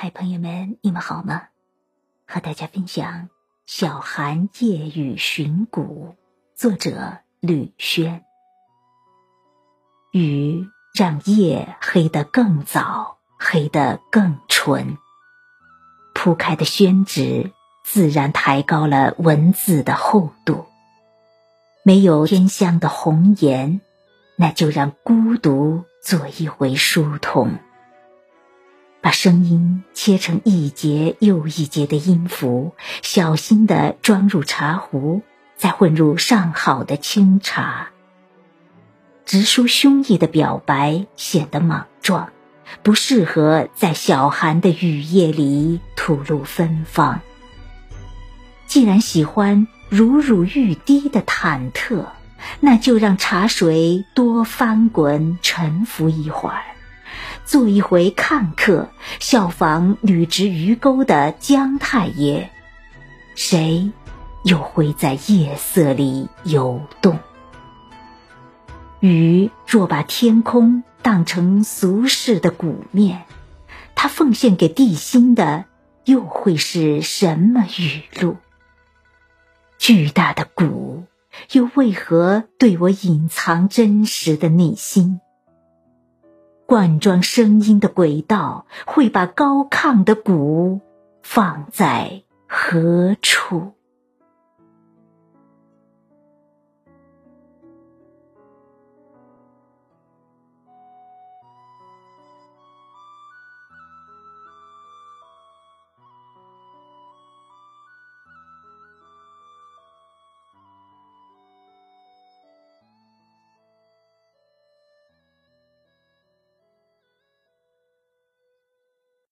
嗨，朋友们，你们好吗？和大家分享《小寒夜雨寻古》，作者吕轩。雨让夜黑得更早，黑得更纯。铺开的宣纸自然抬高了文字的厚度。没有天香的红颜，那就让孤独做一回书童。把声音切成一节又一节的音符，小心地装入茶壶，再混入上好的清茶。直抒胸臆的表白显得莽撞，不适合在小寒的雨夜里吐露芬芳。既然喜欢如乳欲滴的忐忑，那就让茶水多翻滚沉浮一会儿。做一回看客，效仿履直鱼钩的姜太爷，谁又会在夜色里游动？雨若把天空当成俗世的鼓面，它奉献给地心的又会是什么雨露？巨大的鼓，又为何对我隐藏真实的内心？灌装声音的轨道会把高亢的鼓放在何处？